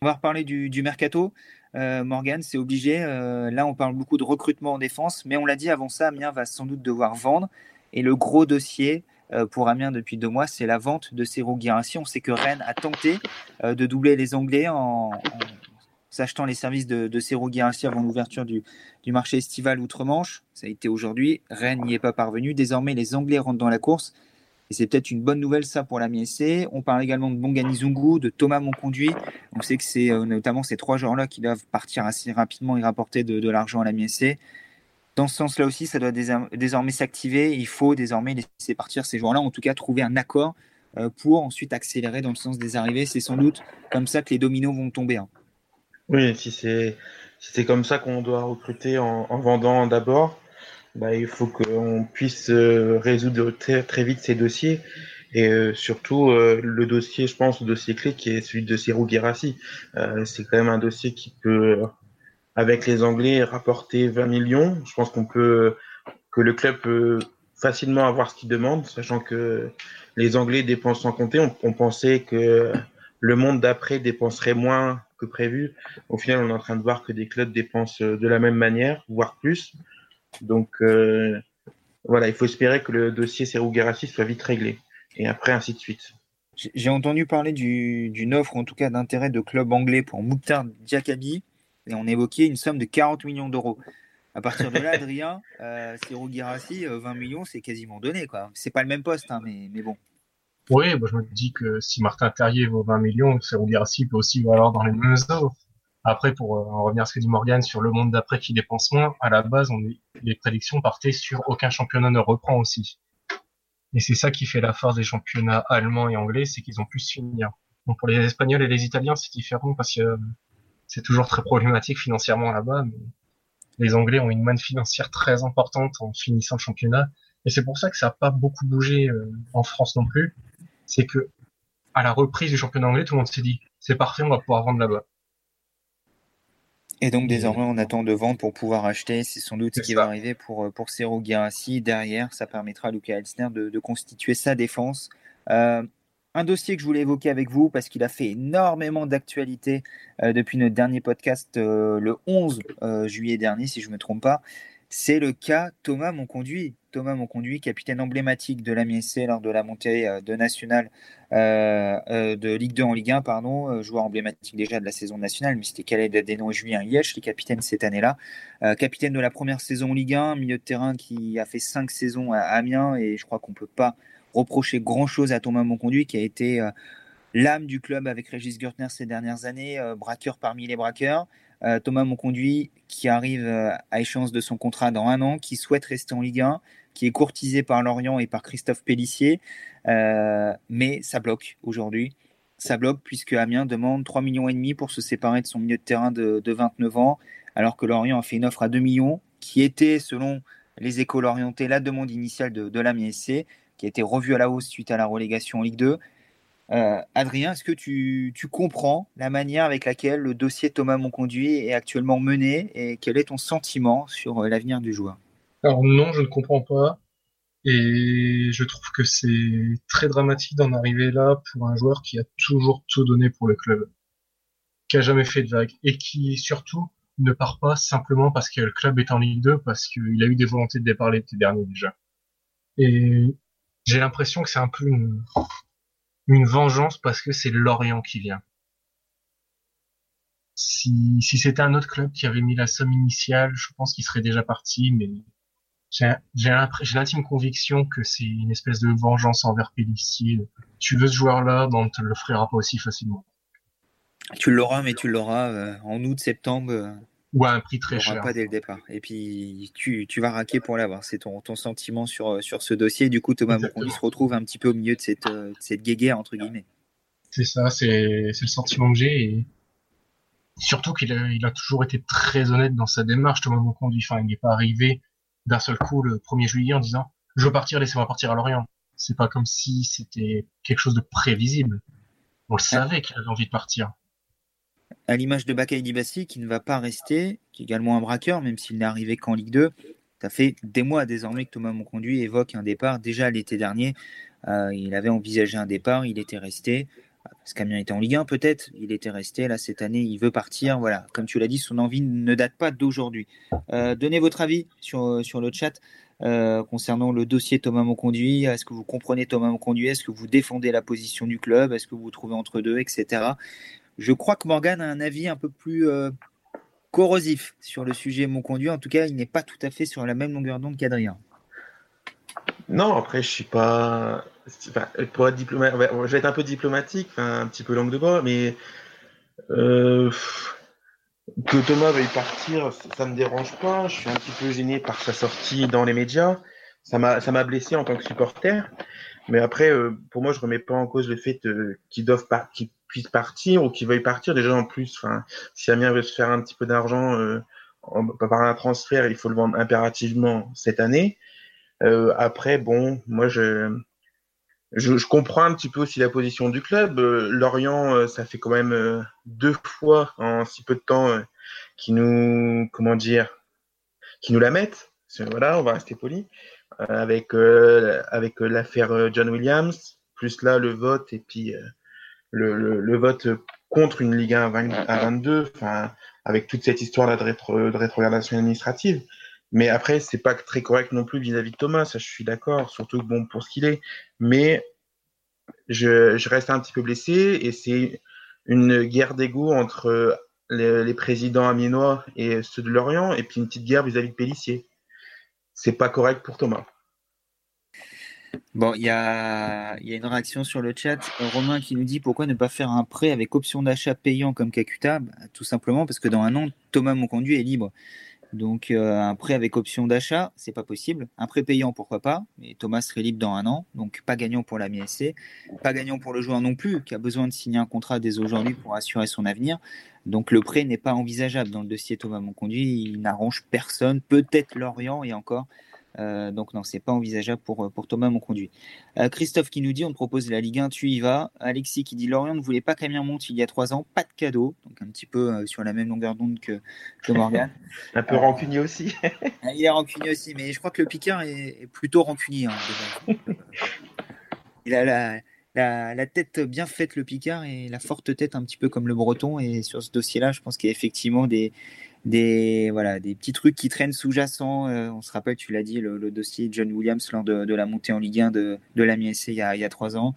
On va reparler du, mercato. Euh, Morgan, c'est obligé. Euh, là, on parle beaucoup de recrutement en défense, mais on l'a dit avant ça, Amiens va sans doute devoir vendre. Et le gros dossier euh, pour Amiens depuis deux mois, c'est la vente de Serou Guirassi. On sait que Rennes a tenté de doubler les Anglais en, s'achetant les services de, de Serou avant l'ouverture du, du, marché estival outre-Manche. Ça a été aujourd'hui. Rennes n'y est pas parvenu. Désormais, les Anglais rentrent dans la course. Et c'est peut-être une bonne nouvelle ça pour la MSC. On parle également de Bongani Zungu, de Thomas Monconduit. On sait que c'est euh, notamment ces trois joueurs-là qui doivent partir assez rapidement et rapporter de, l'argent à la MSC. Dans ce sens-là aussi, ça doit désormais s'activer. Il faut désormais laisser partir ces joueurs-là, en tout cas trouver un accord euh, pour ensuite accélérer dans le sens des arrivées. C'est sans doute comme ça que les dominos vont tomber. Hein. Oui, si c'est comme ça qu'on doit recruter en vendant d'abord, bah, il faut qu'on puisse euh, résoudre très, vite ces dossiers. Et euh, surtout, euh, le dossier, je pense, le dossier clé qui est celui de Sirou Girassi. c'est quand même un dossier qui peut, avec les Anglais, rapporter 20 millions. Je pense qu'on peut, que le club peut facilement avoir ce qu'il demande, sachant que les Anglais dépensent sans compter. On pensait que le monde d'après dépenserait moins que prévu. Au final, on est en train de voir que des clubs dépensent de la même manière, voire plus. Donc euh, voilà, il faut espérer que le dossier Serou soit vite réglé. Et après, ainsi de suite. J'ai entendu parler d'une offre, en tout cas d'intérêt de club anglais pour Mouktar Diakabi, et on évoquait une somme de 40 millions d'euros. À partir de là, Adrien, euh, 20 millions, c'est quasiment donné. quoi. C'est pas le même poste, hein, mais, mais bon. Oui, je me dis que si Martin Terrier vaut 20 millions, Serou peut aussi valoir dans les mêmes eaux. Après, pour euh, en revenir à ce que dit Morgan sur le monde d'après qui dépense moins, à la base, on les prédictions partaient sur aucun championnat ne reprend aussi. Et c'est ça qui fait la force des championnats allemands et anglais, c'est qu'ils ont plus finir. Donc pour les Espagnols et les Italiens, c'est différent parce que c'est toujours très problématique financièrement là-bas. Mais les Anglais ont une manne financière très importante en finissant le championnat. Et c'est pour ça que ça n'a pas beaucoup bougé euh, en France non plus. C'est que à la reprise du championnat anglais, tout le monde s'est dit c'est parfait, on va pouvoir vendre là-bas. Et donc désormais on attend de vendre pour pouvoir acheter. C'est sans doute ce qui va arriver pour, euh, pour Guirassi. Derrière, ça permettra à Luca Elsner de, de constituer sa défense. Euh, un dossier que je voulais évoquer avec vous parce qu'il a fait énormément d'actualité euh, depuis notre dernier podcast le 11 juillet dernier, si je ne me trompe pas. C'est le cas Thomas Monconduit. Thomas Monconduit, capitaine emblématique de la MSC lors de la montée euh, de nationale euh, euh, de Ligue 2 en Ligue 1, pardon, joueur emblématique déjà de la saison nationale, mais c'était Khaled Adeno et Julien Liège, les capitaines cette année-là. capitaine de la première saison en Ligue 1, milieu de terrain qui a fait cinq saisons à Amiens, et je crois qu'on ne peut pas reprocher grand-chose à Thomas Monconduit, qui a été l'âme du club avec Régis Gertner ces dernières années, braqueur parmi les braqueurs. Euh, Thomas Monconduit qui arrive euh, à échéance de son contrat dans un an, qui souhaite rester en Ligue 1, qui est courtisé par Lorient et par Christophe Pellissier, euh, mais ça bloque aujourd'hui. Ça bloque puisque Amiens demande 3 millions et demi pour se séparer de son milieu de terrain de, 29 ans, alors que Lorient a fait une offre à 2 millions, qui était, selon les écoles orientées, la demande initiale de, de l'Amiens SC, qui a été revue à la hausse suite à la relégation en Ligue 2. Euh, Adrien, est-ce que tu, comprends la manière avec laquelle le dossier Thomas Monconduit est actuellement mené et quel est ton sentiment sur euh, l'avenir du joueur? Alors non, je ne comprends pas. Et je trouve que c'est très dramatique d'en arriver là pour un joueur qui a toujours tout donné pour le club, qui a jamais fait de vague et qui surtout ne part pas simplement parce que le club est en Ligue 2, parce qu'il a eu des volontés de départ l'été dernier déjà. Et j'ai l'impression que c'est un peu une, une vengeance parce que c'est Lorient qui vient. Si, si c'était un autre club qui avait mis la somme initiale, je pense qu'il serait déjà parti, mais j'ai l'intime conviction que c'est une espèce de vengeance envers Pellissier. Tu veux ce joueur-là, ben on ne te le fera pas aussi facilement. Tu l'auras, mais tu l'auras euh, en août, septembre. Euh, ou à un prix très cher. pas dès le départ. Et puis, tu, tu vas raquer pour l'avoir. C'est ton, ton sentiment sur, sur ce dossier. Du coup, Thomas Monconduit se retrouve un petit peu au milieu de cette, de cette guéguerre, entre guillemets. C'est ça, c'est le sentiment que j'ai. Et surtout qu'il a, il a toujours été très honnête dans sa démarche, Thomas Monconduit. Enfin, il n'est pas arrivé d'un seul coup le 1er juillet en disant Je veux partir, laissez-moi partir à Lorient. C'est pas comme si c'était quelque chose de prévisible. On le savait qu'il avait envie de partir à l'image de Bakay Dibassi qui ne va pas rester, qui est également un braqueur, même s'il n'est arrivé qu'en Ligue 2. Ça fait des mois désormais que Thomas Monconduit évoque un départ. Déjà l'été dernier, euh, il avait envisagé un départ, il était resté. Parce qu'Amiens était en Ligue 1 peut-être, il était resté là cette année, il veut partir. Voilà, comme tu l'as dit, son envie ne date pas d'aujourd'hui. Euh, donnez votre avis sur, sur le chat euh, concernant le dossier Thomas Monconduit. Est-ce que vous comprenez Thomas Monconduit? Est-ce que vous défendez la position du club? Est-ce que vous vous trouvez entre deux, etc. Je crois que Morgan a un avis un peu plus euh, corrosif sur le sujet Monconduit. En tout cas, il n'est pas tout à fait sur la même longueur d'onde qu'Adrien. Non, après, je suis pas. pour être diplomate, je vais être un peu diplomatique, un petit peu langue de bois, mais euh, que Thomas veuille partir, ça me dérange pas. Je suis un petit peu gêné par sa sortie dans les médias. Ça m'a, blessé en tant que supporter. Mais après, euh, pour moi, je remets pas en cause le fait euh, qu'ils doivent pas, qu'ils puissent partir ou qu'ils veuillent partir. Déjà, en plus, enfin, si Amiens veut se faire un petit peu d'argent euh, par un transfert, il faut le vendre impérativement cette année. Euh, après, bon, moi, je, je, je, comprends un petit peu aussi la position du club. Euh, Lorient, euh, ça fait quand même euh, deux fois en si peu de temps qui nous, comment dire, qui nous la mettent. Voilà, on va rester poli. avec avec l'affaire John Williams, plus là le vote et puis le, le, le, vote contre une Ligue 1 à, 20, à 22, enfin avec toute cette histoire là de, rétro, de rétrogradation administrative. Mais après, c'est pas très correct non plus vis-à-vis de Thomas, ça je suis d'accord, surtout bon pour ce qu'il est. Mais je, je, reste un petit peu blessé et c'est une guerre d'ego entre les, les, présidents amiénois et ceux de Lorient et puis une petite guerre vis-à-vis de Pellissier. C'est pas correct pour Thomas. Bon, il y a, y a, une réaction sur le chat. Romain qui nous dit pourquoi ne pas faire un prêt avec option d'achat payant comme Kakuta? Bah, Tout simplement parce que dans un an, Thomas Monconduit est libre. Donc euh, un prêt avec option d'achat, c'est pas possible. Un prêt payant, pourquoi pas? Mais Thomas serait libre dans un an, donc pas gagnant pour la MSC, pas gagnant pour le joueur non plus, qui a besoin de signer un contrat dès aujourd'hui pour assurer son avenir. Donc le prêt n'est pas envisageable dans le dossier Thomas Monconduit. Il n'arrange personne, peut-être Lorient et encore. Euh, donc non, c'est pas envisageable pour, euh, pour Thomas Monconduit. Euh, Christophe qui nous dit on te propose la Ligue 1, tu y vas. Alexis qui dit Lorient ne voulait pas qu'Amiens monte il y a trois ans, pas de cadeau. Donc un petit peu euh, sur la même longueur d'onde que, que Morgan. un peu rancunier aussi. il est rancunier aussi, mais je crois que le Picard est, est plutôt rancunier. Hein, il a la, la, la, tête bien faite, le Picard, et la forte tête un petit peu comme le Breton. Et sur ce dossier-là, je pense qu'il y a effectivement des, des voilà des petits trucs qui traînent sous-jacents. Euh, on se rappelle, tu l'as dit, le, le, dossier John Williams lors de, de, la montée en Ligue 1 de, de la MSC il y a, il y a trois ans.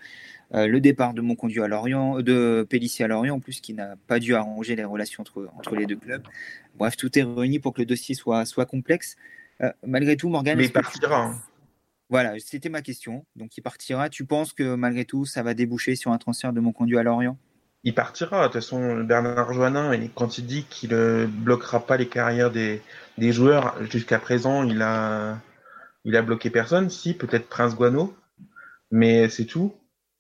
Euh, le départ de Monconduit à Lorient, de Pellissier à Lorient, en plus, qui n'a pas dû arranger les relations entre, entre les deux clubs. Bref, tout est réuni pour que le dossier soit, soit complexe. Euh, malgré tout, Morgan. Mais il partira. Hein. Voilà, c'était ma question. Donc, il partira. Tu penses que malgré tout, ça va déboucher sur un transfert de Monconduit à Lorient? Il partira. De toute façon, Bernard Joannin, quand il dit qu'il ne bloquera pas les carrières des, joueurs, jusqu'à présent, il a, bloqué personne. Si, peut-être Prince Guano, mais c'est tout.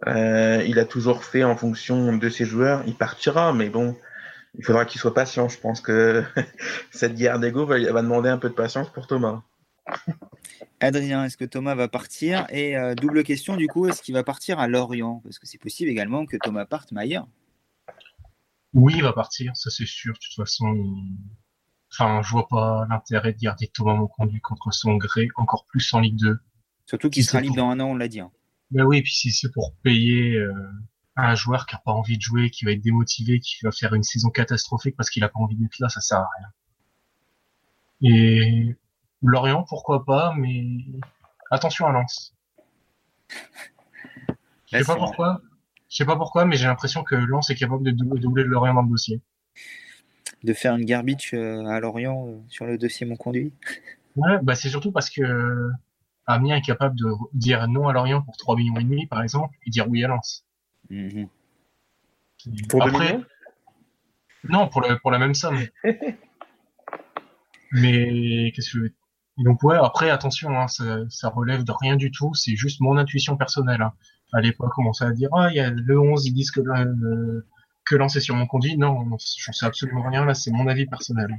Euh, il a toujours fait en fonction de ses joueurs. Il partira, mais bon, il faudra qu'il soit patient. Je pense que cette guerre d'ego va, va, demander un peu de patience pour Thomas. Adrien, est-ce que Thomas va partir? Et euh, double question, du coup, est-ce qu'il va partir à Lorient? Parce que c'est possible également que Thomas parte, mais ailleurs. Oui, il va partir, ça c'est sûr. De toute façon, enfin, je vois pas l'intérêt de garder Thomas Monconduit contre son gré, encore plus en Ligue 2. Surtout qu'il sera libre pour... dans un an, on l'a dit. Hein. Ben oui, puis si c'est pour payer euh, un joueur qui a pas envie de jouer, qui va être démotivé, qui va faire une saison catastrophique parce qu'il a pas envie d'être là, ça sert à rien. Et Lorient, pourquoi pas, mais attention à Lens. Je sais pas pourquoi. Je sais pas pourquoi, mais j'ai l'impression que Lens est capable de doubler Lorient dans le dossier. De faire une garbage à Lorient sur le dossier Mon Conduit Ouais, bah c'est surtout parce que Amiens est capable de dire non à Lorient pour 3 millions et demi, par exemple, et dire oui à Lens. -hmm. Pour Après, non, pour, le, pour la même somme. mais qu'est-ce que donc ouais, après attention, hein, ça, ça, relève de rien du tout, c'est juste mon intuition personnelle. Hein. À l'époque, commençait à dire ah il y a le 11, ils disent que le, que lancer sur mon conduit. Non, non je sais absolument rien là, c'est mon avis personnel.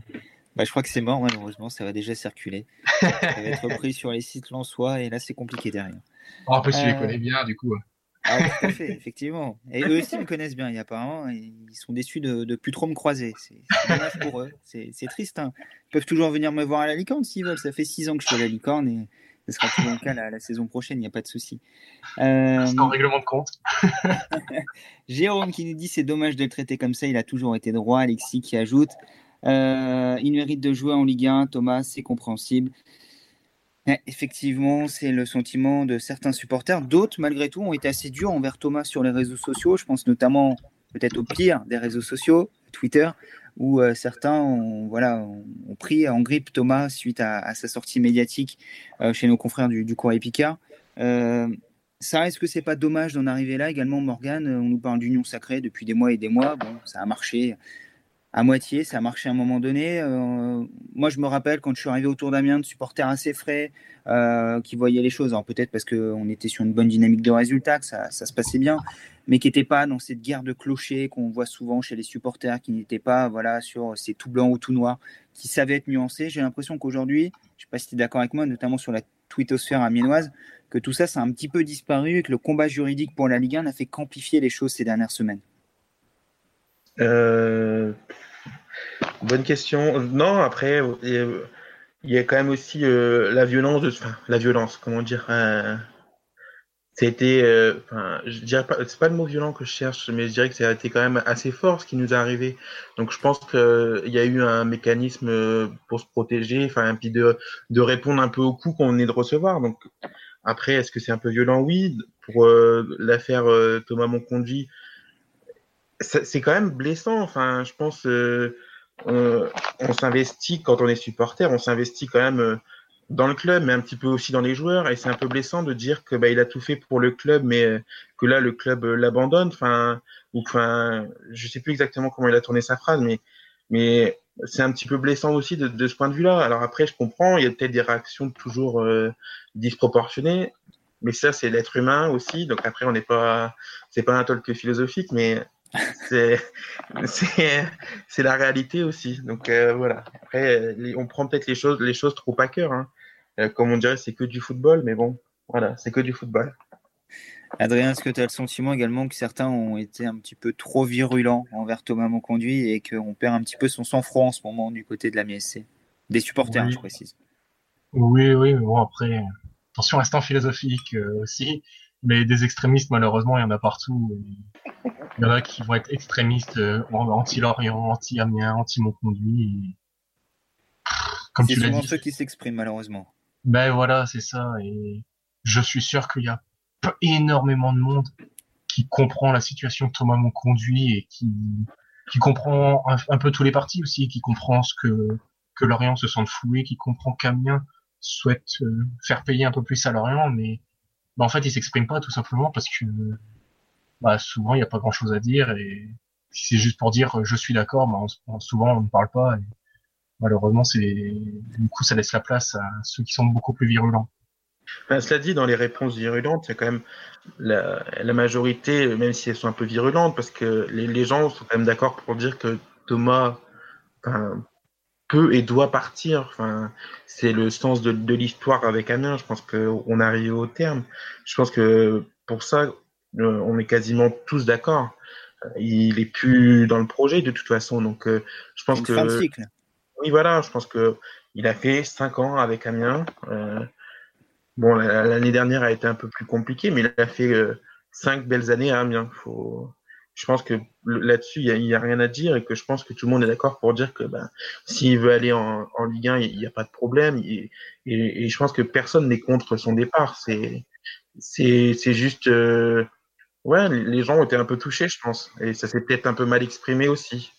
Bah, je crois que c'est mort, malheureusement, ça va déjà circuler. ça va être repris sur les sites lensois et là c'est compliqué derrière. Oh, après, tu euh... les connais bien, du coup. Ah, tout à fait, effectivement. Et eux aussi me connaissent bien, et apparemment, ils sont déçus de, de plus trop me croiser. C'est dommage pour eux. C'est triste. Hein. Ils peuvent toujours venir me voir à la licorne s'ils veulent. Ça fait six ans que je suis à la licorne et Ce sera toujours le cas la, saison prochaine, il n'y a pas de souci. Euh... C'est en règlement de compte. Jérôme qui nous dit c'est dommage de le traiter comme ça, il a toujours été droit. Alexis qui ajoute euh, il mérite de jouer en Ligue 1, Thomas, c'est compréhensible. effectivement, c'est le sentiment de certains supporters. D'autres, malgré tout, ont été assez durs envers Thomas sur les réseaux sociaux. Je pense notamment peut-être au pire des réseaux sociaux, Twitter, où euh, certains ont, voilà, ont, pris en grippe Thomas suite à, sa sortie médiatique euh, chez nos confrères du, du Picard. Euh, ça, est-ce que c'est pas dommage d'en arriver là? Également, Morgan On nous parle d'union sacrée depuis des mois et des mois. Bon, ça a marché à moitié, ça a marché à un moment donné. Euh, moi, je me rappelle quand je suis arrivé autour d'Amiens, de supporters assez frais euh, qui voyaient les choses. Alors peut-être parce qu'on était sur une bonne dynamique de résultats, que ça, ça se passait bien, mais qui n'étaient pas dans cette guerre de clochers qu'on voit souvent chez les supporters, qui n'étaient pas voilà sur ces tout blanc ou tout noir, qui savaient être nuancés. J'ai l'impression qu'aujourd'hui, je ne sais pas si tu es d'accord avec moi, notamment sur la twittosphère amiénoise, que tout ça, a un petit peu disparu et que le combat juridique pour la Ligue 1 n'a fait qu'amplifier les choses ces dernières semaines. Euh, bonne question. Non, après, il y a quand même aussi euh, la violence, enfin, la violence, comment dire. Euh, c'était, euh, enfin, je dirais pas, c'est pas le mot violent que je cherche, mais je dirais que ça a été quand même assez fort ce qui nous est arrivé. Donc je pense qu'il y a eu un mécanisme pour se protéger, enfin, puis de, de répondre un peu au coup qu'on est de recevoir. Donc après, est-ce que c'est un peu violent? Oui. Pour l'affaire Thomas Monconduit, c'est quand même blessant. Enfin, je pense, euh, on, s'investit quand on est supporter, on s'investit quand même euh, dans le club, mais un petit peu aussi dans les joueurs. Et c'est un peu blessant de dire que bah, il a tout fait pour le club, mais euh, que là le club l'abandonne. Enfin, ou enfin, je sais plus exactement comment il a tourné sa phrase, mais mais c'est un petit peu blessant aussi de, de ce point de vue-là. Alors après, je comprends, il y a peut-être des réactions toujours disproportionnées, mais ça c'est l'être humain aussi. Donc après, on n'est pas, c'est pas un talk philosophique, mais c'est la réalité aussi. Donc euh, voilà. Après, on prend peut-être les choses les choses trop à cœur. Hein. Euh, comme on dirait, c'est que du football, mais bon, voilà, c'est que du football. Adrien, est-ce que tu as le sentiment également que certains ont été un petit peu trop virulents envers Thomas Monconduit et qu'on perd un petit peu son sang-froid en ce moment du côté de la MSC Des supporters, je précise. Oui, oui, mais bon, après, attention, restant philosophique euh, aussi. Mais des extrémistes, malheureusement, il y en a partout. Il y en a qui vont être extrémistes euh, anti-Lorient, anti-Amiens, anti-Monconduit. Comme tu l'as dit. ceux qui s'expriment, malheureusement. Ben voilà, c'est ça. Et je suis sûr qu'il y a énormément de monde qui comprend la situation que Thomas Monconduit et qui, qui comprend un, peu tous les partis aussi, qui comprend ce que, que Lorient se sent floué, qui comprend qu'Amiens souhaite euh, faire payer un peu plus à Lorient, mais bah, en fait, il s'exprime pas tout simplement parce que bah, souvent il n'y a pas grand chose à dire et si c'est juste pour dire je suis d'accord, bah, souvent on ne parle pas. Et malheureusement, c'est du coup ça laisse la place à ceux qui sont beaucoup plus virulents. Ben, cela dit, dans les réponses virulentes, il y a quand même la, la, majorité, même si elles sont un peu virulentes, parce que les, les gens sont quand même d'accord pour dire que Thomas peut et doit partir. Enfin, c'est le sens de, de l'histoire avec Amiens. Je pense qu'on arrive au terme. Je pense que pour ça, euh, on est quasiment tous d'accord. Euh, il est plus dans le projet de toute façon. Donc, euh, je pense que. Oui, voilà. Je pense que il a fait cinq ans avec Amiens. bon, l'année dernière a été un peu plus compliquée, mais il a fait cinq belles années à Amiens. Faut je pense que là-dessus, il n'y a, rien à dire et que je pense que tout le monde est d'accord pour dire que ben, s'il veut aller en, Ligue 1, il n'y a pas de problème. Et, et, et je pense que personne n'est contre son départ. C'est, c'est, c'est juste, euh, ouais, les gens ont été un peu touchés, je pense. Et ça s'est peut-être un peu mal exprimé aussi.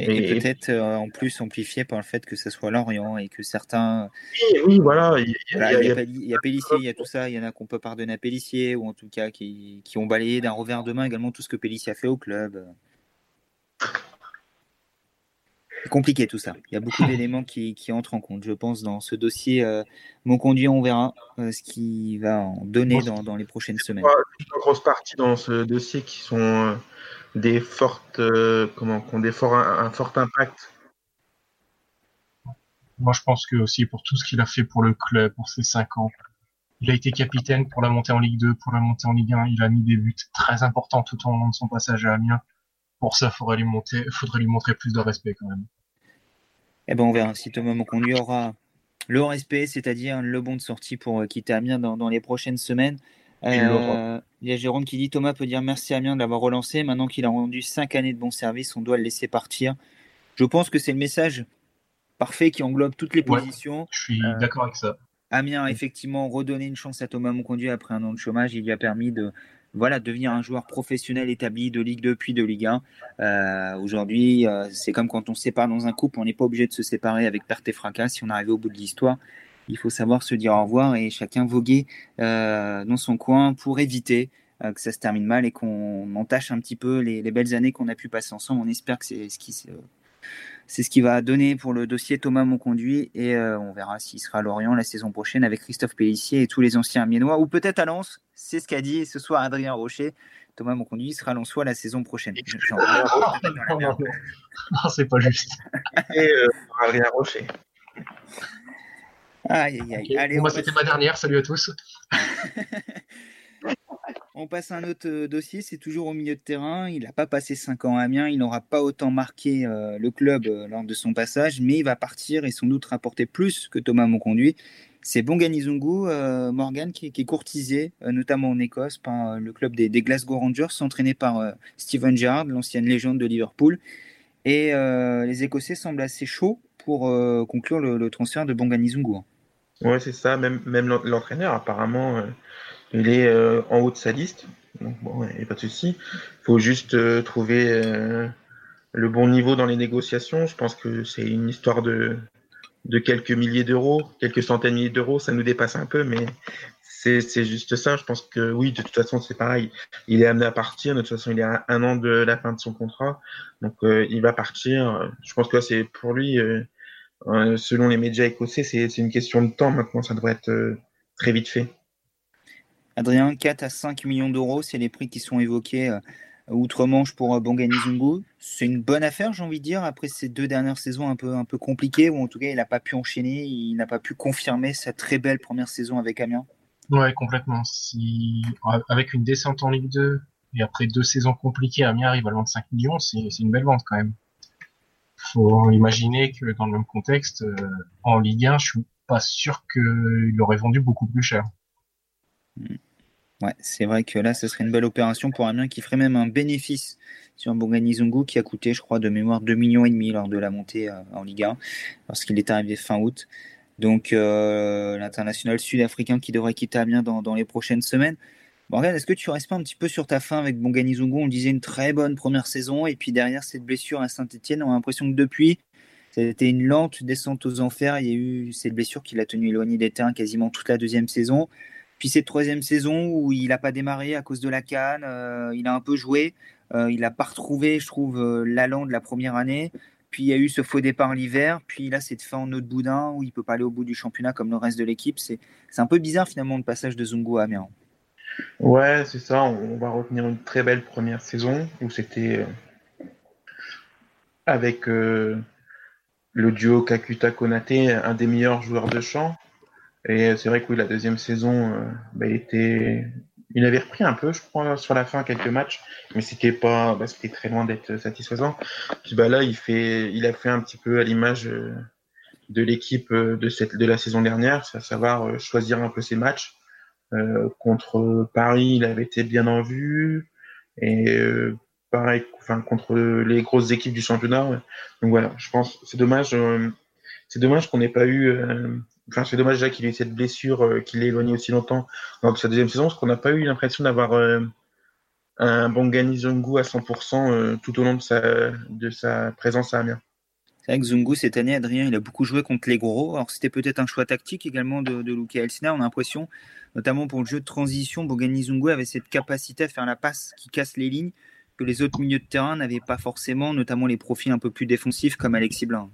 Et, peut-être euh, en plus amplifié par le fait que ce soit Lorient et que certains. Oui, oui voilà. Il y, a, il, y a, Pellissier, il y a tout ça. Il y en a qu'on peut pardonner à Pellissier, ou en tout cas qui, qui ont balayé d'un revers de main également tout ce que Pellissier a fait au club. C'est compliqué tout ça. Il y a beaucoup d'éléments qui, qui, entrent en compte, je pense, dans ce dossier. Euh, mon conduit, on verra euh, ce qui va en donner dans, dans, les prochaines semaines. Une grosse partie dans ce dossier qui sont des fortes, euh, comment, qui ont des forts, un, fort impact. Moi, je pense que aussi pour tout ce qu'il a fait pour le club, pour ses cinq ans, il a été capitaine pour la montée en Ligue 2, pour la montée en Ligue 1. Il a mis des buts très importants tout au long de son passage à Amiens. Pour ça, faudrait lui montrer, faudrait lui montrer plus de respect quand même. Eh ben, on verra si Thomas Monconduit aura le respect, c'est-à-dire le bon de sortie pour quitter Amiens dans, dans les prochaines semaines. Il y a Jérôme qui dit Thomas peut dire merci à Amiens de l'avoir relancé. Maintenant qu'il a rendu cinq années de bon service, on doit le laisser partir. Je pense que c'est le message parfait qui englobe toutes les positions. Je suis d'accord avec ça. Amiens a effectivement redonné une chance à Thomas Monconduit après un an de chômage. Il lui a permis de voilà, devenir un joueur professionnel établi de Ligue 2 puis de Ligue 1. Euh, aujourd'hui, euh, c'est comme quand on se sépare dans un couple, on n'est pas obligé de se séparer avec perte et fracas. Si on arrive au bout de l'histoire, il faut savoir se dire au revoir et chacun voguer euh, dans son coin pour éviter que ça se termine mal et qu'on entache un petit peu les, les belles années qu'on a pu passer ensemble. On espère que c'est ce qui c'est ce qui va donner pour le dossier Thomas Monconduit et euh, on verra s'il sera à Lorient la saison prochaine avec Christophe Pellissier et tous les anciens Amiénois ou peut-être à Lens. C'est ce qu'a dit ce soir Adrien Rocher. Thomas Monconduit sera Lensois la saison prochaine. non, c'est pas juste. et euh, Adrien Rocher. Aïe, aïe, aïe. Allez, moi, c'était ma dernière. Salut à tous. On passe à un autre euh, dossier, c'est toujours au milieu de terrain. Il n'a pas passé 5 ans à Amiens, il n'aura pas autant marqué euh, le club euh, lors de son passage, mais il va partir et sans doute rapporter plus que Thomas Monconduit. C'est Bongani Zungu, Morgan, qui, est courtisé, notamment en Écosse, par le club des, Glasgow Rangers, entraîné par Steven Gerrard, l'ancienne légende de Liverpool. Et les Écossais semblent assez chauds pour conclure le, transfert de Bongani Zungu. Ouais, c'est ça. Même, même l'entraîneur, apparemment, il est euh, en haut de sa liste. Donc bon, il n'y a pas de souci. Il faut juste euh, trouver euh, le bon niveau dans les négociations. Je pense que c'est une histoire de, de quelques milliers d'euros, quelques centaines de milliers d'euros. Ça nous dépasse un peu, mais c'est juste ça. Je pense que oui, de toute façon, c'est pareil. Il est amené à partir. De toute façon, il est à un an de la fin de son contrat. Donc, il va partir. Je pense que c'est pour lui, selon les médias écossais, c'est une question de temps maintenant. Ça devrait être très vite fait. Adrien, 4 à 5 millions d'euros, c'est les prix qui sont évoqués euh, outre-Manche pour euh, Bongani Zungu. C'est une bonne affaire, j'ai envie de dire, après ces deux dernières saisons un peu, un peu compliquées, où en tout cas il n'a pas pu enchaîner, il n'a pas pu confirmer sa très belle première saison avec Amiens. Ouais, complètement. Si... Avec une descente en Ligue 2 et après deux saisons compliquées, Amiens arrive à 25 millions, c'est une belle vente quand même. Faut imaginer que dans le même contexte, euh, en Ligue 1, je suis pas sûr qu'il aurait vendu beaucoup plus cher. Hmm. Ouais, c'est vrai que là, ce serait une belle opération pour Amiens qui ferait même un bénéfice sur Bongani Zungu qui a coûté, je crois, de mémoire 2 millions et demi lors de la montée euh, en Ligue 1 lorsqu'il est arrivé fin août. Donc euh, l'international sud-africain qui devrait quitter Amiens dans les prochaines semaines. Morgan, est-ce que tu restes pas un petit peu sur ta fin avec Bongani Zungu On disait une très bonne première saison et puis derrière cette blessure à Saint-Etienne, on a l'impression que depuis, c'était une lente descente aux enfers. Il y a eu cette blessure qui l'a tenu éloigné des terrains quasiment toute la deuxième saison. Puis cette troisième saison où il n'a pas démarré à cause de la canne, euh, il a un peu joué, euh, il n'a pas retrouvé, je trouve, euh, l'allant de la première année. Puis il y a eu ce faux départ l'hiver, puis là cette fin en autre boudin où il peut pas aller au bout du championnat comme le reste de l'équipe. C'est un peu bizarre finalement le passage de Zungu à Amiens. Ouais, c'est ça. On va retenir une très belle première saison où c'était avec le duo Kakuta Konate, un des meilleurs joueurs de champ. Et c'est vrai que oui, la deuxième saison, euh, bah, il était, il avait repris un peu, je crois, sur la fin quelques matchs, mais c'était pas, bah, très loin d'être satisfaisant. Puis bah là, il fait, il a fait un petit peu à l'image euh, de l'équipe euh, de la saison dernière, c'est à savoir choisir un peu ses matchs. Euh, contre Paris, il avait été bien en vue, et pareil, enfin contre les grosses équipes du championnat. Donc voilà, je pense, c'est dommage, c'est dommage qu'on n'ait pas eu Enfin, c'est dommage déjà qu'il ait cette blessure, euh, qu'il l'ait éloigné aussi longtemps dans sa deuxième saison, parce qu'on n'a pas eu l'impression d'avoir euh, un bon Zungu à 100% euh, tout au long de sa, de sa présence à Amiens. C'est vrai que Zungu, cette année, Adrien, il a beaucoup joué contre les gros. Alors, c'était peut-être un choix tactique également de, de Luca Elsner. On a l'impression, notamment pour le jeu de transition, Bongani Zungu avait cette capacité à faire la passe qui casse les lignes que les autres milieux de terrain n'avaient pas forcément, notamment les profils un peu plus défensifs comme Alexis Blanc.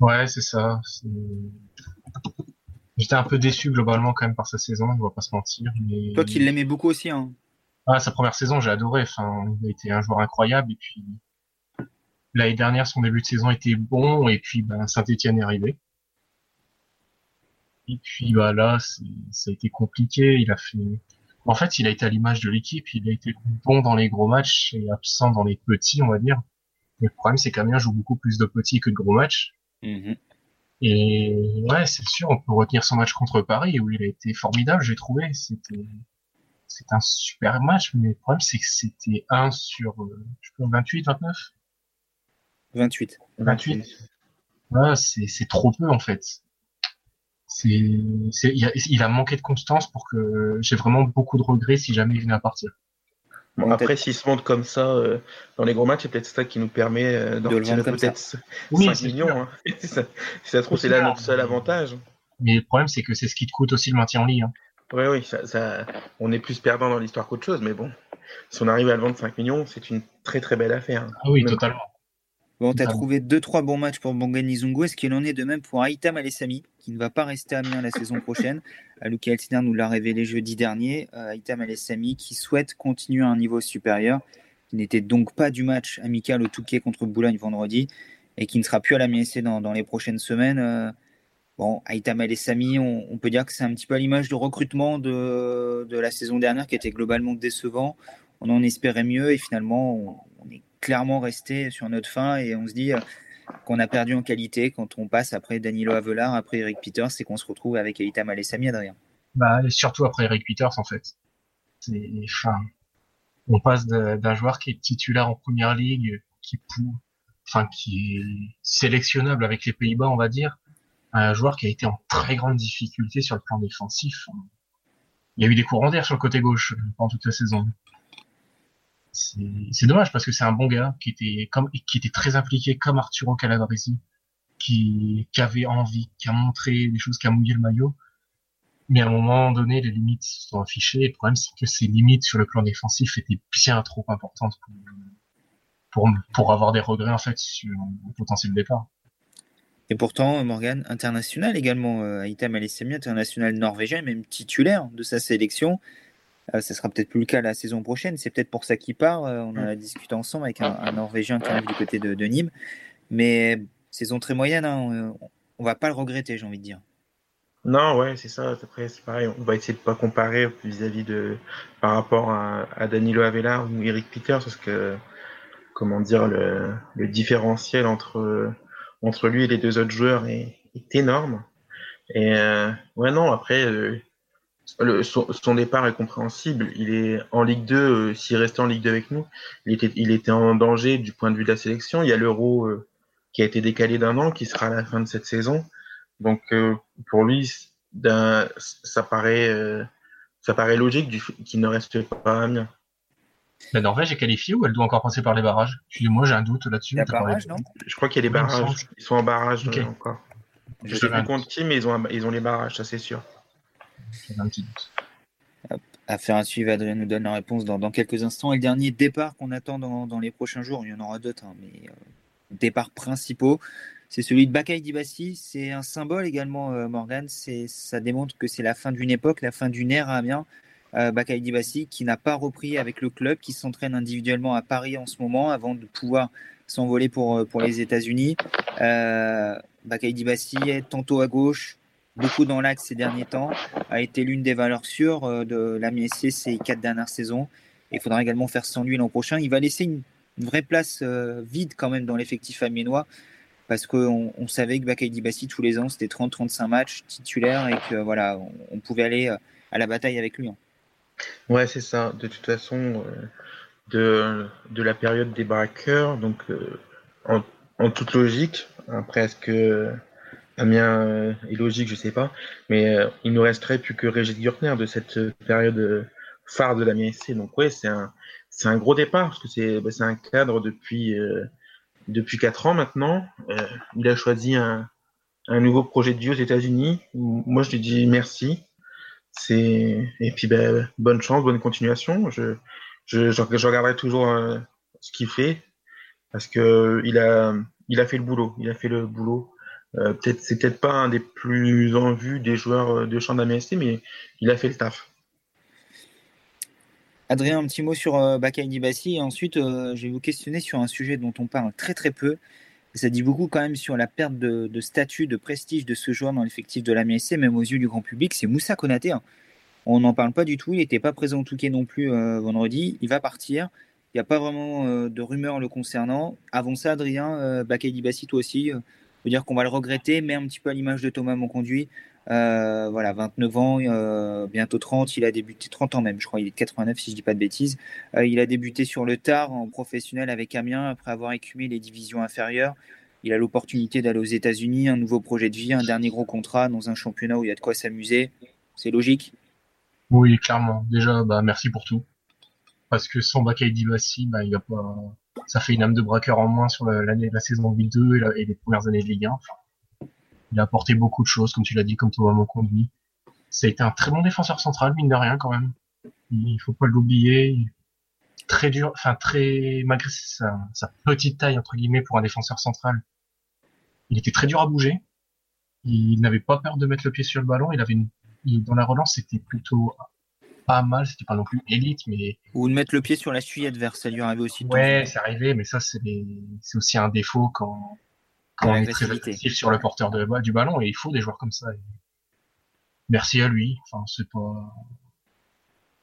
Ouais, c'est ça. J'étais un peu déçu globalement quand même par sa saison, on va pas se mentir. Mais... Toi qui l'aimais beaucoup aussi. Hein. Ah, sa première saison, j'ai adoré. Enfin, il a été un joueur incroyable. Et puis l'année dernière, son début de saison était bon. Et puis ben, Saint-Etienne est arrivé. Et puis bah là, ça a été compliqué. Il a fait. En fait, il a été à l'image de l'équipe. Il a été bon dans les gros matchs et absent dans les petits, on va dire. Mais le problème, c'est qu'Amiens joue beaucoup plus de petits que de gros matchs. Mm-hmm. Et ouais, c'est sûr, on peut retenir son match contre Paris où il a été formidable, j'ai trouvé. C'était c'est un super match, mais le problème c'est que c'était 1 sur euh, je 28, 29 28. 28. Ouais, c'est trop peu en fait. C'est il, il a manqué de constance pour que j'ai vraiment beaucoup de regrets si jamais il venait à partir après, s'il se montre comme ça euh, dans les gros matchs, c'est peut-être ça qui nous permet euh, d'en retirer peut-être 5 millions. Hein. si ça trouve, c'est là notre seul avantage. Mais le problème, c'est que c'est ce qui te coûte aussi le maintien en ligne. Hein. Oui, oui, ça, ça, on est plus perdant dans l'histoire qu'autre chose, mais bon, si on arrive à le vendre 5 millions, c'est une très très belle affaire. Ah oui, totalement. Bon, tu as trouvé 2-3 bons matchs pour Bangani Zungu. Est-ce qu'il en est de même pour Aitam Alessami, qui ne va pas rester à Amiens la saison prochaine? Luca Elsner nous l'a révélé jeudi dernier. Euh, Aitam Alessami qui souhaite continuer à un niveau supérieur, qui n'était donc pas du match amical au Touquet contre Boulogne vendredi et qui ne sera plus à la MSC dans, dans les prochaines semaines. Euh, bon, Aitam Alessami, on, on peut dire que c'est un petit peu à l'image de recrutement de, de, la saison dernière qui était globalement décevant. On en espérait mieux et finalement, clairement resté sur notre fin et on se dit euh, qu'on a perdu en qualité quand on passe après Danilo Avelar, après Eric Peters et qu'on se retrouve avec Aïta Malessami Adrien. Bah, et surtout après Eric Peters en fait. On passe d'un joueur qui est titulaire en première ligue, qui, enfin, qui est sélectionnable avec les Pays-Bas, on va dire, à un joueur qui a été en très grande difficulté sur le plan défensif. Il y a eu des courants d'air sur le côté gauche pendant toute la saison c'est dommage parce que c'est un bon gars qui était très impliqué comme Arturo Calabresi qui, qui avait envie qui a montré des choses qui a mouillé le maillot mais à un moment donné les limites sont affichées le problème c'est que ces limites sur le plan défensif étaient bien trop importantes pour avoir des regrets en fait sur le potentiel départ et pourtant, Morgan, international également, euh, Aitam Alessemi, international norvégien, même titulaire de sa sélection. Euh, ce sera peut-être plus le cas la saison prochaine. C'est peut-être pour ça qu'il part. Euh, on en a discuté ensemble avec un, Norvégien qui arrive du côté de, Nîmes. Mais saison très moyenne, hein, on va pas le regretter, j'ai envie de dire. Non, ouais, c'est ça. Après, c'est pareil. On va essayer de pas comparer vis-à-vis de par rapport à, Danilo Avelar ou Eric Peters, parce que comment dire le, différentiel entre entre lui et les deux autres joueurs est, énorme. Et euh, ouais, non. Après, son, départ est compréhensible. Il est en Ligue 2, euh, s'il restait en Ligue 2 avec nous, il était, il était en danger du point de vue de la sélection. Il y a l'Euro euh, qui a été décalé d'un an, qui sera à la fin de cette saison. Donc euh, pour lui, ça paraît, ça paraît logique qu'il ne reste pas à Amiens. La Norvège est qualifiée ou elle doit encore passer par les barrages? Excusez-moi, j'ai un doute là-dessus. Je crois qu'il y a les barrages. Ils sont en barrage encore. Je ne sais plus contre qui, mais ils ont, ils ont les barrages, ça c'est sûr. À faire un suivi, Adrien nous donne la réponse dans, quelques instants. Et le dernier départ qu'on attend dans, les prochains jours, il y en aura d'autres, hein, mais euh, départs principaux, c'est celui de Bakay Dibassi. C'est un symbole également, euh, Morgan. Ça démontre que c'est la fin d'une époque, la fin d'une ère à Amiens. Euh, Bakay Dibassi qui n'a pas repris avec le club, qui s'entraîne individuellement à Paris en ce moment avant de pouvoir s'envoler pour, pour les États-Unis. Euh, Bakay Dibassi est tantôt à gauche, beaucoup dans l'axe ces derniers temps, a été l'une des valeurs sûres euh, de la ces quatre dernières saisons. Il faudra également faire sans lui l'an prochain. Il va laisser une, vraie place euh, vide quand même dans l'effectif amiénois parce qu'on on savait que Bakay Bassi tous les ans c'était 30-35 matchs titulaires et que voilà on, pouvait aller euh, à la bataille avec lui. Hein. Ouais c'est ça. De toute façon de, de la période des braqueurs donc en, en, toute logique après est-ce que Amiens euh, est logique, je sais pas. Mais euh, il nous resterait plus que Régis Gürtner de cette période euh, phare de l'Amiens SC. Donc ouais, c'est un, c'est un gros départ parce que c'est, bah, un cadre depuis, depuis 4 ans maintenant. il a choisi un, un nouveau projet de vie aux États-Unis. Moi, je lui dis merci. C'est et puis ben, bonne chance, bonne continuation. Je, je, je, regarderai toujours ce qu'il fait parce que il a, il a fait le boulot. Il a fait le boulot euh, peut-être c'est peut-être pas un des plus en vue des joueurs euh, de champ d'AMST, mais il a fait le taf. Adrien, un petit mot sur euh, Bakay Dibassi et ensuite je vais vous questionner sur un sujet dont on parle très très peu. ça dit beaucoup quand même sur la perte de, statut, de prestige de ce joueur dans l'effectif de la MSC, même aux yeux du grand public. C'est Moussa Konaté. Hein. On n'en parle pas du tout. Il n'était pas présent au Touquet non plus vendredi. Il va partir. Il n'y a pas vraiment de rumeurs le concernant. Avant ça, Adrien, Bakay Dibassi, toi aussi, dire qu'on va le regretter, mais un petit peu à l'image de Thomas Monconduit. Euh, voilà, 29 ans, euh, bientôt 30. Il a débuté 30 ans même, je crois. Il est de 89 si je dis pas de bêtises. Euh, il a débuté sur le tard en professionnel avec Amiens après avoir écumé les divisions inférieures. Il a l'opportunité d'aller aux États-Unis, un nouveau projet de vie, un dernier gros contrat dans un championnat où il y a de quoi s'amuser. C'est logique? Oui, clairement. Déjà, bah, merci pour tout. Parce que sans Bakay Dibassi, bah, il a pas, ça fait une âme de braqueur en moins sur l'année, la saison Ligue 2 et, les premières années de Ligue 1. il a apporté beaucoup de choses, comme tu l'as dit, comme Thomas conduit. Ça a été un très bon défenseur central, mine de rien, quand même. Il faut pas l'oublier. Très dur, enfin, très, malgré sa, sa petite taille, entre guillemets, pour un défenseur central. Il était très dur à bouger. Il n'avait pas peur de mettre le pied sur le ballon. Il avait une, dans la relance, c'était plutôt pas mal, c'était pas non plus élite, mais. Ou de mettre le pied sur la suie adverse, ça lui arrivait aussi. Ouais, c'est arrivé, mais ça, c'est aussi un défaut quand, quand on est très agressif sur le porteur de, du ballon, et il faut des joueurs comme ça. Merci à lui. Enfin, c'est pas.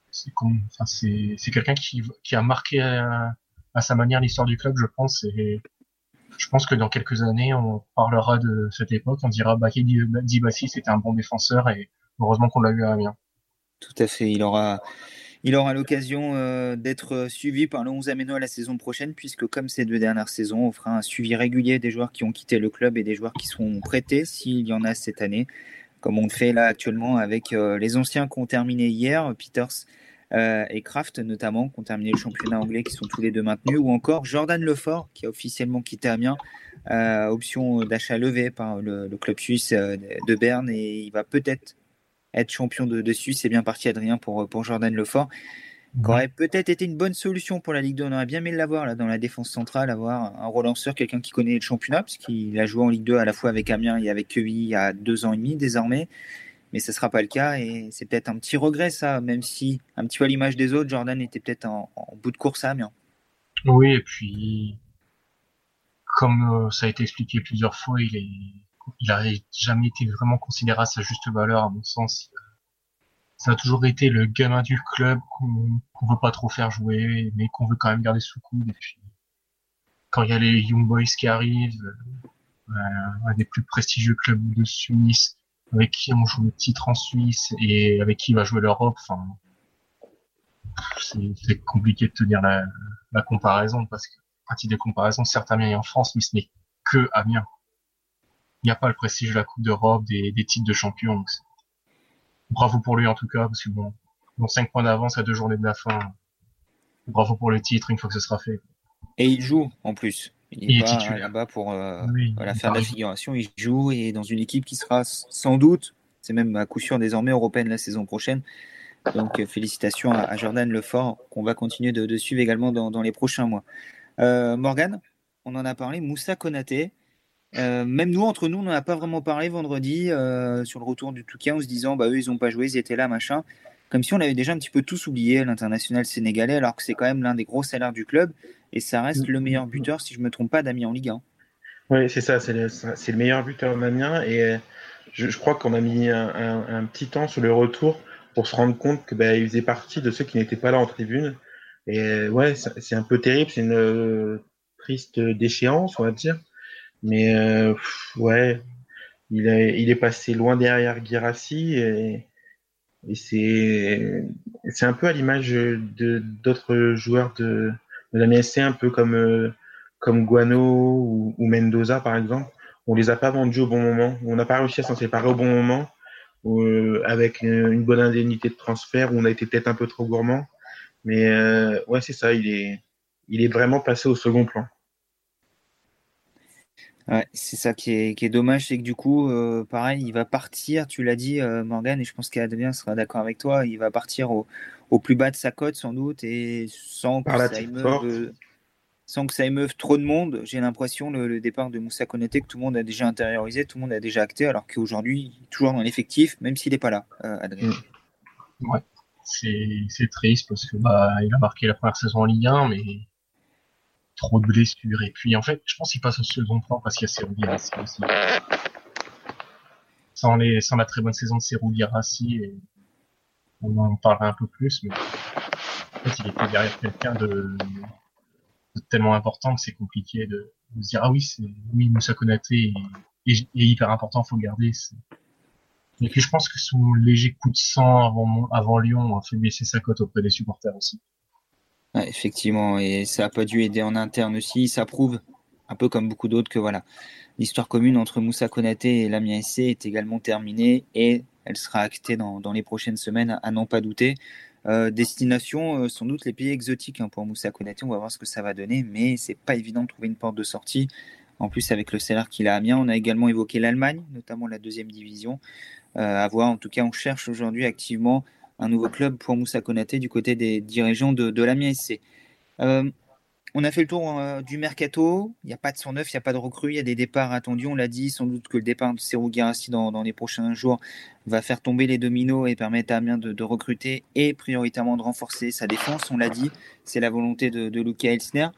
C'est enfin, c'est quelqu'un qui, qui a marqué à, sa manière l'histoire du club, je pense, et je pense que dans quelques années, on parlera de cette époque, on dira bah, Dibassi c'était un bon défenseur et heureusement qu'on l'a eu à Amiens. Tout à fait. Il aura, l'occasion euh, d'être suivi par le 11 Aménois la saison prochaine, puisque comme ces deux dernières saisons, on fera un suivi régulier des joueurs qui ont quitté le club et des joueurs qui seront prêtés, s'il y en a cette année, comme on le fait là actuellement avec euh, les anciens qui ont terminé hier, Peters euh, et Kraft notamment, qui ont terminé le championnat anglais, qui sont tous les deux maintenus, ou encore Jordan Lefort, qui a officiellement quitté Amiens, option d'achat levée par le club suisse de Berne, et il va peut-être être champion de, Suisse. C'est bien parti, Adrien, pour, pour Jordan Lefort. Qui aurait peut-être été une bonne solution pour la Ligue 2. On aurait bien aimé l'avoir là, dans la défense centrale, avoir un relanceur, quelqu'un qui connaît le championnat, puisqu'il a joué en Ligue 2 à la fois avec Amiens et avec Quevilly il y a deux ans et demi désormais. Mais ce ne sera pas le cas et c'est peut-être un petit regret, ça, même si, un petit peu à l'image des autres, Jordan était peut-être en, bout de course à Amiens. Oui, et puis, comme euh, ça a été expliqué plusieurs fois, il est il a jamais été vraiment considéré à sa juste valeur, à mon sens. Ça a toujours été le gamin du club qu'on veut pas trop faire jouer, mais qu'on veut quand même garder sous coude. Et puis, quand il y a les Young Boys qui arrivent, euh, un des plus prestigieux clubs de Suisse, avec qui on joue le titre en Suisse et avec qui va jouer l'Europe, enfin, c'est compliqué de tenir la, comparaison parce que, à titre de comparaison, certes Amiens est en France, mais ce n'est que Amiens n'y a pas le prestige de la Coupe d'Europe, des, titres de champion. bravo pour lui en tout cas, parce que bon, bon 5 points d'avance à deux journées de la fin. Bravo pour le titre une fois que ce sera fait. Et il joue en plus. Il n'est pas là-bas pour euh, faire la figuration. Il joue et dans une équipe qui sera sans doute, c'est même à coup sûr désormais européenne la saison prochaine. Donc euh, félicitations à, Jordan Lefort qu'on va continuer de, suivre également dans, les prochains mois. Euh, Morgan, on en a parlé. Moussa Konaté, euh, même nous, entre nous, on n'en a pas vraiment parlé vendredi euh, sur le retour du Touquet en se disant bah eux ils n'ont pas joué, ils étaient là, machin. Comme si on avait déjà un petit peu tous oublié l'international sénégalais, alors que c'est quand même l'un des gros salaires du club et ça reste le meilleur buteur, si je me trompe pas, d'Amiens en Ligue 1. Oui, c'est ça, c'est le, meilleur buteur d'Amiens et euh, je, crois qu'on a mis un, petit temps sur le retour pour se rendre compte qu'il bah, faisait partie de ceux qui n'étaient pas là en tribune. Et ouais, c'est un peu terrible, c'est une triste déchéance, on va dire. Mais euh, ouais, il est, il est passé loin derrière Girassi et, et c'est un peu à l'image d'autres joueurs de, de la MSC, un peu comme euh, comme Guano ou, Mendoza par exemple. On les a pas vendus au bon moment. On n'a pas réussi à s'en séparer au bon moment. Euh, avec une bonne indemnité de transfert où on a été peut-être un peu trop gourmand. Mais euh, ouais, c'est ça, il est, il est vraiment passé au second plan. Ouais, c'est ça qui est, qui est dommage, c'est que du coup, euh, pareil, il va partir, tu l'as dit, euh, Morgan, et je pense qu'Adrien sera d'accord avec toi, il va partir au, au, plus bas de sa cote sans doute, et sans que, ça émeuve, sans que ça émeuve trop de monde. J'ai l'impression, le, départ de Moussa Konaté, que tout le monde a déjà intériorisé, tout le monde a déjà acté, alors qu'aujourd'hui, toujours dans l'effectif, même s'il n'est pas là, euh, Adrien. Mm. Ouais, c'est triste parce que bah, il a marqué la première saison en Ligue 1, mais trop de blessures. Et puis, en fait, je pense qu'il passe au second plan parce qu'il y a Serou aussi. Sans, les, sans la très bonne saison de Serou et on en parlera un peu plus, mais en fait, il était derrière quelqu'un de, tellement important que c'est compliqué de, se dire, ah oui, c'est, oui, Moussa Konaté, est, hyper important, faut le garder. Et puis je pense que son léger coup de sang avant, avant Lyon a fait baisser sa cote auprès des supporters aussi. Effectivement, et ça n'a pas dû aider en interne aussi. Ça prouve, un peu comme beaucoup d'autres, que voilà, l'histoire commune entre Moussa Konaté et l'Amiens SC est également terminée et elle sera actée dans, dans les prochaines semaines, à n'en pas douter. Euh, destination, euh, sans doute les pays exotiques hein, pour Moussa Konaté. On va voir ce que ça va donner, mais c'est pas évident de trouver une porte de sortie. En plus, avec le salaire qu'il a à Amiens, on a également évoqué l'Allemagne, notamment la deuxième division. Euh, à voir, en tout cas, on cherche aujourd'hui activement un nouveau club pour Moussa Konaté du côté des dirigeants de, de SC. Euh, on a fait le tour euh, du mercato. Il n'y a pas de 109, il n'y a pas de recrue, il y a des départs attendus. On l'a dit, sans doute que le départ de Serou dans, les prochains jours va faire tomber les dominos et permettre à Amiens de, recruter et prioritairement de renforcer sa défense. On l'a dit, c'est la volonté de, de Luca Elsner.